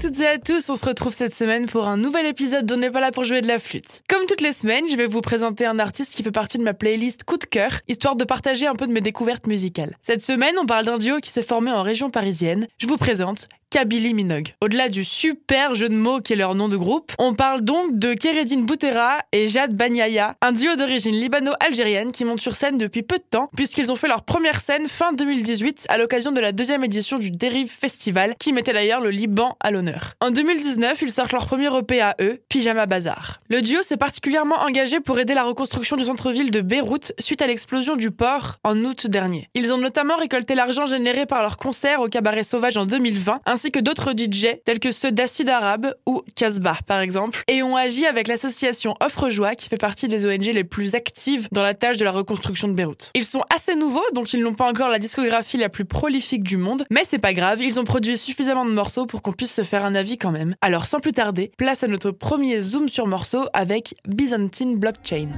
Toutes et à tous, on se retrouve cette semaine pour un nouvel épisode d'On n'est pas là pour jouer de la flûte. Comme toutes les semaines, je vais vous présenter un artiste qui fait partie de ma playlist coup de cœur, histoire de partager un peu de mes découvertes musicales. Cette semaine, on parle d'un duo qui s'est formé en région parisienne. Je vous présente Kabylie Minogue. Au-delà du super jeu de mots qui est leur nom de groupe, on parle donc de Kéredine Boutera et Jade Banyaya, un duo d'origine libano-algérienne qui monte sur scène depuis peu de temps, puisqu'ils ont fait leur première scène fin 2018 à l'occasion de la deuxième édition du Dérive Festival, qui mettait d'ailleurs le Liban à l'honneur. En 2019, ils sortent leur premier EP à eux, Pyjama Bazar. Le duo s'est particulièrement engagé pour aider la reconstruction du centre-ville de Beyrouth suite à l'explosion du port en août dernier. Ils ont notamment récolté l'argent généré par leur concert au Cabaret Sauvage en 2020, ainsi que d'autres DJ tels que ceux d'Acide Arabe ou Casbah par exemple, et ont agi avec l'association Offre Joie qui fait partie des ONG les plus actives dans la tâche de la reconstruction de Beyrouth. Ils sont assez nouveaux, donc ils n'ont pas encore la discographie la plus prolifique du monde, mais c'est pas grave, ils ont produit suffisamment de morceaux pour qu'on puisse se faire un avis quand même. Alors sans plus tarder, place à notre premier zoom sur morceau avec Byzantine Blockchain.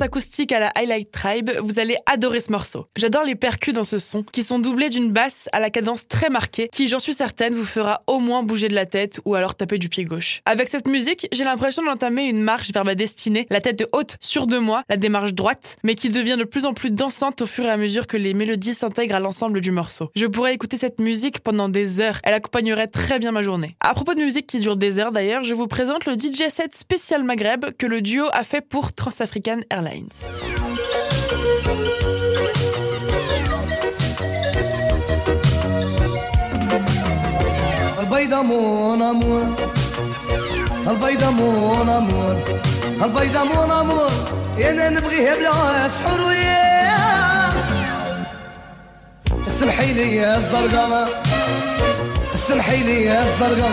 Acoustique à la Highlight Tribe, vous allez adorer ce morceau. J'adore les percus dans ce son, qui sont doublés d'une basse à la cadence très marquée, qui, j'en suis certaine, vous fera au moins bouger de la tête ou alors taper du pied gauche. Avec cette musique, j'ai l'impression d'entamer une marche vers ma destinée, la tête haute sur de moi, la démarche droite, mais qui devient de plus en plus dansante au fur et à mesure que les mélodies s'intègrent à l'ensemble du morceau. Je pourrais écouter cette musique pendant des heures, elle accompagnerait très bien ma journée. À propos de musique qui dure des heures d'ailleurs, je vous présente le DJ set spécial Maghreb que le duo a fait pour Transafrican Airlines. البيضة مون امور البيضة مون امور البيضة مون امور أنا نبغيها بلا سحور وياه اسمحي لي يا الزرقاء. اسمحي لي يا الزرقاء.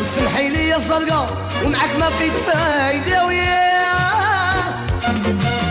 اسمحي لي يا الزرقاء. ومعك ما بقيت فايدة Thank you.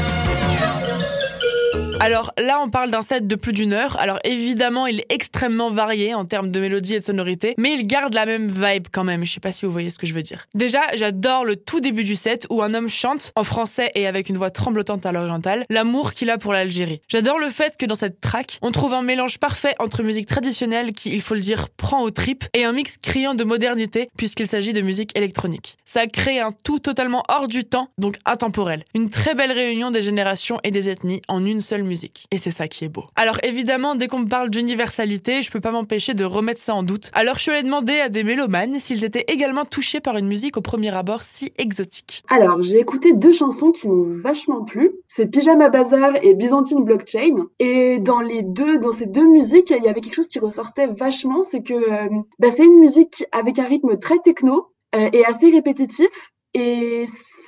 Alors là, on parle d'un set de plus d'une heure. Alors évidemment, il est extrêmement varié en termes de mélodie et de sonorité, mais il garde la même vibe quand même. Je sais pas si vous voyez ce que je veux dire. Déjà, j'adore le tout début du set où un homme chante en français et avec une voix tremblotante à l'oriental l'amour qu'il a pour l'Algérie. J'adore le fait que dans cette track, on trouve un mélange parfait entre musique traditionnelle qui, il faut le dire, prend aux tripes et un mix criant de modernité puisqu'il s'agit de musique électronique. Ça crée un tout totalement hors du temps, donc intemporel. Une très belle réunion des générations et des ethnies en une seule musique. Et c'est ça qui est beau. Alors évidemment, dès qu'on me parle d'universalité, je peux pas m'empêcher de remettre ça en doute. Alors je suis allée demander à des mélomanes s'ils étaient également touchés par une musique au premier abord si exotique. Alors, j'ai écouté deux chansons qui m'ont vachement plu. C'est Pyjama Bazar et Byzantine Blockchain. Et dans les deux, dans ces deux musiques, il y avait quelque chose qui ressortait vachement, c'est que euh, bah, c'est une musique avec un rythme très techno euh, et assez répétitif. Et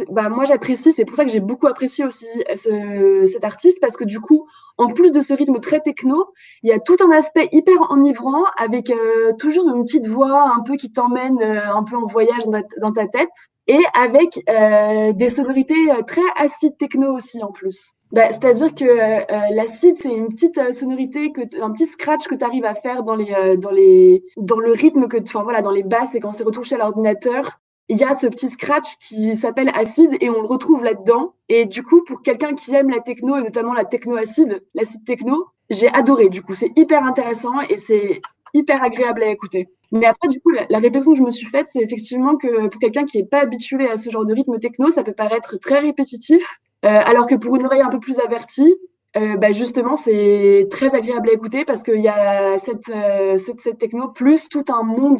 bah, moi, j'apprécie, c'est pour ça que j'ai beaucoup apprécié aussi ce- cet artiste, parce que du coup, en plus de ce rythme très techno, il y a tout un aspect hyper enivrant, avec euh, toujours une petite voix un peu qui t'emmène euh, un peu en voyage dans ta, tête, et avec euh, des sonorités euh, très acide techno aussi en plus. Bah, C'est-à-dire que euh, l'acide, c'est une petite euh, sonorité, que un petit scratch que tu arrives à faire dans, les, euh, dans, les, dans le rythme, que, enfin voilà, dans les basses et quand c'est retouché à l'ordinateur il y a ce petit scratch qui s'appelle acide et on le retrouve là-dedans. Et du coup, pour quelqu'un qui aime la techno et notamment la techno acide, l'acide techno, j'ai adoré. Du coup, c'est hyper intéressant et c'est hyper agréable à écouter. Mais après, du coup, la, réflexion que je me suis faite, c'est effectivement que pour quelqu'un qui n'est pas habitué à ce genre de rythme techno, ça peut paraître très répétitif, euh, alors que pour une oreille un peu plus avertie, euh, bah justement, c'est très agréable à écouter parce qu'il y a cette, euh, cette techno plus tout un monde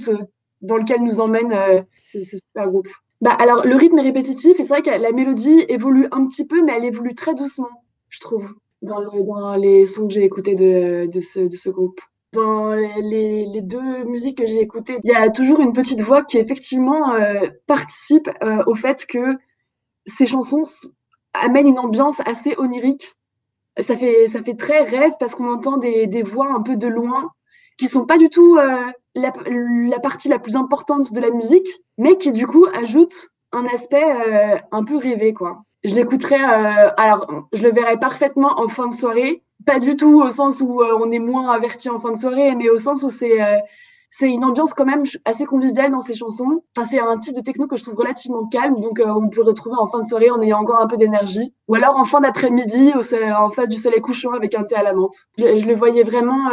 dans lequel nous emmène euh, ce, super groupe. Bah, alors, le rythme est répétitif et c'est vrai que la mélodie évolue un petit peu, mais elle évolue très doucement, je trouve. dans, le- dans les sons que j'ai écoutés de, ce, groupe. Dans les, deux musiques que j'ai écoutées, il y a toujours une petite voix qui effectivement euh, participe euh, au fait que ces chansons amènent une ambiance assez onirique. Ça fait, ça fait très rêve parce qu'on entend des, des voix un peu de loin qui sont pas du tout la, la partie la plus importante de la musique, mais qui du coup ajoutent un aspect euh, un peu rêvé, quoi. Je l'écouterais, euh, alors je le verrais parfaitement en fin de soirée, pas du tout au sens où euh, on est moins averti en fin de soirée, mais au sens où c'est euh, c'est une ambiance quand même assez conviviale dans ces chansons. Enfin, c'est un type de techno que je trouve relativement calme, donc euh, on peut le retrouver en fin de soirée en ayant encore un peu d'énergie, ou alors en fin d'après-midi, en face du soleil couchant avec un thé à la menthe. Je, je le voyais vraiment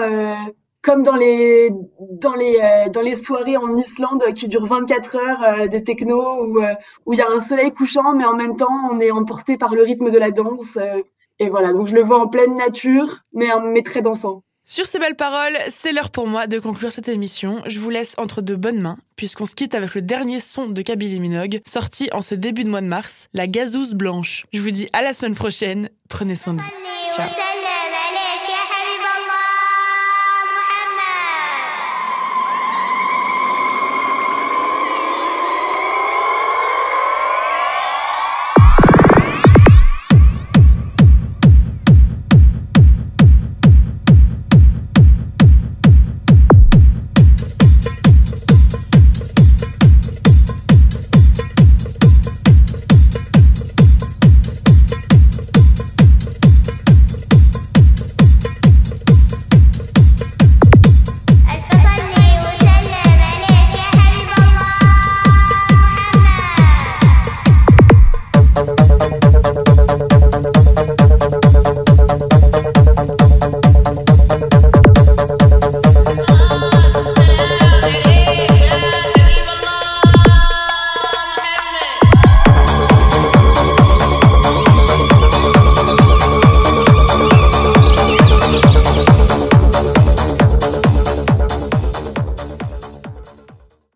comme dans les dans les euh, dans les soirées en Islande qui durent 24 heures euh, de techno où euh, où il y a un soleil couchant mais en même temps on est emporté par le rythme de la danse euh, et voilà donc je le vois en pleine nature mais mais très dansant. Sur ces belles paroles, c'est l'heure pour moi de conclure cette émission. Je vous laisse entre de bonnes mains, puisqu'on se quitte avec le dernier son de Kabylie Minogue, sorti en ce début de mois de mars, la gazouze blanche. Je vous dis à la semaine prochaine, prenez soin de vous. Ciao.